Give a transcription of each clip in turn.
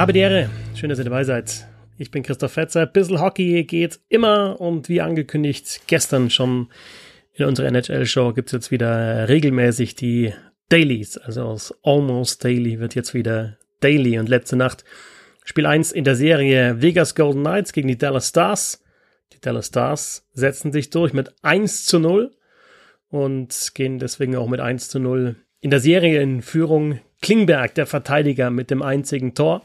Habe die Ehre. Schön, dass ihr dabei seid. Ich bin Christoph Fetzer. Bissl Hockey geht immer und wie angekündigt gestern schon in unserer NHL-Show gibt es jetzt wieder regelmäßig die Dailies. Also aus Almost Daily wird jetzt wieder Daily. Und letzte Nacht Spiel 1 in der Serie Vegas Golden Knights gegen die Dallas Stars. Die Dallas Stars setzen sich durch mit 1 zu 0 und gehen deswegen auch mit 1 zu 0 in der Serie in Führung. Klingberg, der Verteidiger mit dem einzigen Tor.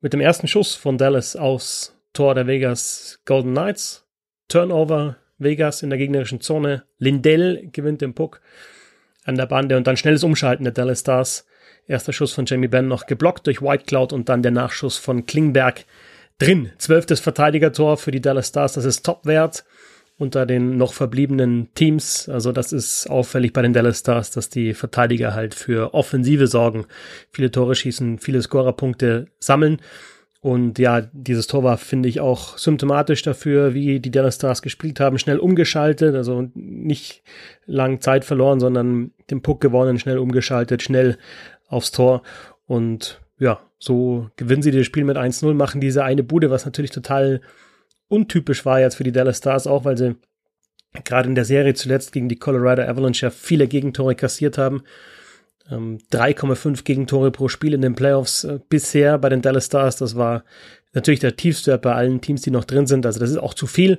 Mit dem ersten Schuss von Dallas aus Tor der Vegas Golden Knights. Turnover Vegas in der gegnerischen Zone. Lindell gewinnt den Puck an der Bande und dann schnelles Umschalten der Dallas Stars. Erster Schuss von Jamie Benn noch geblockt durch White Cloud und dann der Nachschuss von Klingberg drin. Zwölftes Verteidigertor für die Dallas Stars, das ist Topwert unter den noch verbliebenen Teams. Also das ist auffällig bei den Dallas Stars, dass die Verteidiger halt für Offensive sorgen, viele Tore schießen, viele Scorerpunkte sammeln. Und ja, dieses Tor war, finde ich, auch symptomatisch dafür, wie die Dallas Stars gespielt haben. Schnell umgeschaltet, also nicht lang Zeit verloren, sondern den Puck gewonnen, schnell umgeschaltet, schnell aufs Tor. Und ja, so gewinnen sie das Spiel mit 1-0, machen diese eine Bude, was natürlich total untypisch war jetzt für die Dallas Stars, auch weil sie gerade in der Serie zuletzt gegen die Colorado Avalanche ja viele Gegentore kassiert haben. 3,5 ähm, Gegentore pro Spiel in den Playoffs äh, bisher bei den Dallas Stars. Das war natürlich der tiefste bei allen Teams, die noch drin sind. Also das ist auch zu viel.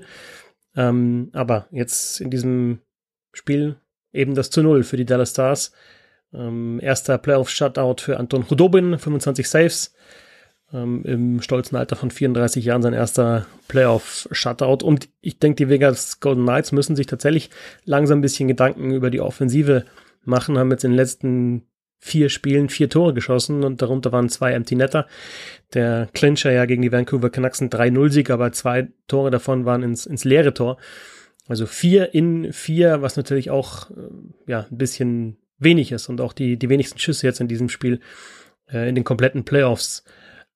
Ähm, aber jetzt in diesem Spiel eben das zu Null für die Dallas Stars. Ähm, erster Playoff-Shutout für Anton Hudobin, 25 Saves ähm, im stolzen Alter von 34 Jahren sein erster Playoff-Shutout. Und ich denke, die Vegas Golden Knights müssen sich tatsächlich langsam ein bisschen Gedanken über die Offensive machen, haben jetzt in den letzten vier Spielen vier Tore geschossen und darunter waren zwei Empty Netter. Der Clincher ja gegen die Vancouver Canucks ein 3-0-Sieg, aber zwei Tore davon waren ins, ins leere Tor. Also vier in vier, was natürlich auch äh, ja ein bisschen wenig ist und auch die, die wenigsten Schüsse jetzt in diesem Spiel äh, in den kompletten Playoffs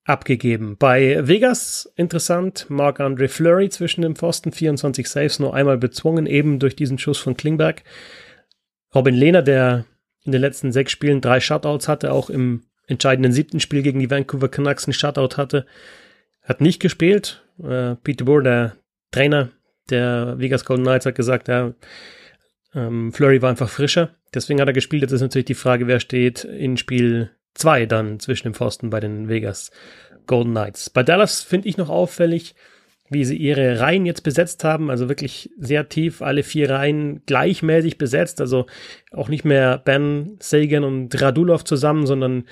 abgegeben. Bei Vegas interessant, Marc-André Fleury zwischen dem Pfosten, 24 Saves, nur einmal bezwungen, eben durch diesen Schuss von Klingberg. Robin Lehner, der in den letzten sechs Spielen drei Shutouts hatte, auch im entscheidenden siebten Spiel gegen die Vancouver Canucks ein Shutout hatte, hat nicht gespielt. Äh, Peter Boer, der Trainer der Vegas Golden Knights, hat gesagt, ja, ähm, Flurry war einfach frischer. Deswegen hat er gespielt. Jetzt ist natürlich die Frage, wer steht in Spiel zwei dann zwischen dem Pfosten bei den Vegas Golden Knights. Bei Dallas finde ich noch auffällig, wie sie ihre Reihen jetzt besetzt haben, also wirklich sehr tief, alle vier Reihen gleichmäßig besetzt, also auch nicht mehr Ben, Sagan und Radulov zusammen, sondern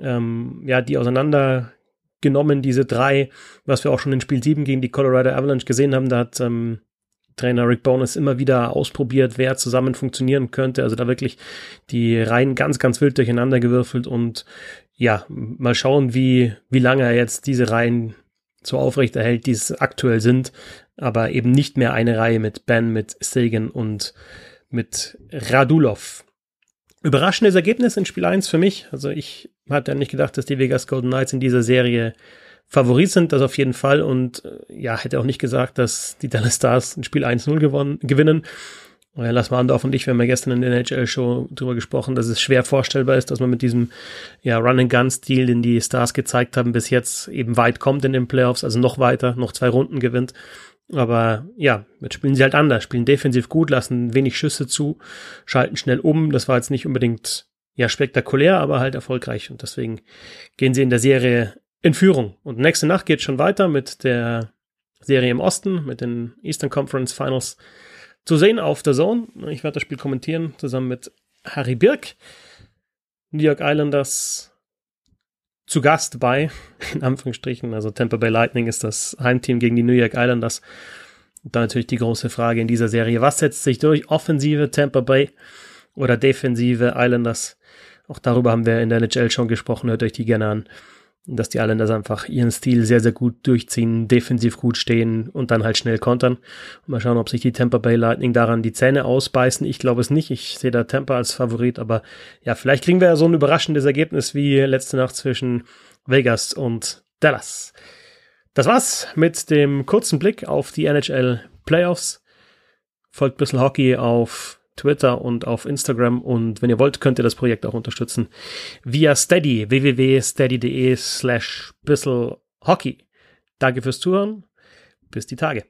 ähm, ja, die auseinandergenommen, diese drei, was wir auch schon in Spiel 7 gegen die Colorado Avalanche gesehen haben, da hat ähm, Trainer Rick Bonus immer wieder ausprobiert, wer zusammen funktionieren könnte. Also da wirklich die Reihen ganz, ganz wild durcheinander gewürfelt und ja, mal schauen, wie, wie lange er jetzt diese Reihen so aufrecht erhält, die es aktuell sind, aber eben nicht mehr eine Reihe mit Ben, mit Sagan und mit Radulov. Überraschendes Ergebnis in Spiel 1 für mich. Also ich hatte ja nicht gedacht, dass die Vegas Golden Knights in dieser Serie Favorit sind, das auf jeden Fall. Und äh, ja, hätte auch nicht gesagt, dass die Dallas Stars ein Spiel 1-0 gewonnen, gewinnen. Ja, Lars Warndorf und ich, wir haben ja gestern in der NHL-Show drüber gesprochen, dass es schwer vorstellbar ist, dass man mit diesem ja, Run-and-Gun-Stil, den die Stars gezeigt haben, bis jetzt eben weit kommt in den Playoffs, also noch weiter, noch zwei Runden gewinnt. Aber ja, jetzt spielen sie halt anders, spielen defensiv gut, lassen wenig Schüsse zu, schalten schnell um. Das war jetzt nicht unbedingt ja spektakulär, aber halt erfolgreich. Und deswegen gehen sie in der Serie in Führung. Und nächste Nacht geht schon weiter mit der Serie im Osten, mit den Eastern Conference Finals zu sehen auf der Zone. Ich werde das Spiel kommentieren zusammen mit Harry Birk. New York Islanders zu Gast bei, in Anführungsstrichen, also Tampa Bay Lightning ist das Heimteam gegen die New York Islanders. Und dann natürlich die große Frage in dieser Serie, was setzt sich durch? Offensive Tampa Bay oder defensive Islanders? Auch darüber haben wir in der NHL schon gesprochen, hört euch die gerne an dass die Islanders einfach ihren Stil sehr, sehr gut durchziehen, defensiv gut stehen und dann halt schnell kontern. Mal schauen, ob sich die Tampa Bay Lightning daran die Zähne ausbeißen. Ich glaube es nicht. Ich sehe da Tampa als Favorit, aber ja, vielleicht kriegen wir ja so ein überraschendes Ergebnis wie letzte Nacht zwischen Vegas und Dallas. Das war's mit dem kurzen Blick auf die NHL Playoffs. Folgt ein bisschen Hockey auf Twitter und auf Instagram. Und wenn ihr wollt, könnt ihr das Projekt auch unterstützen via Steady, www.steady.de slash bisselhockey. Danke fürs Zuhören. Bis die Tage.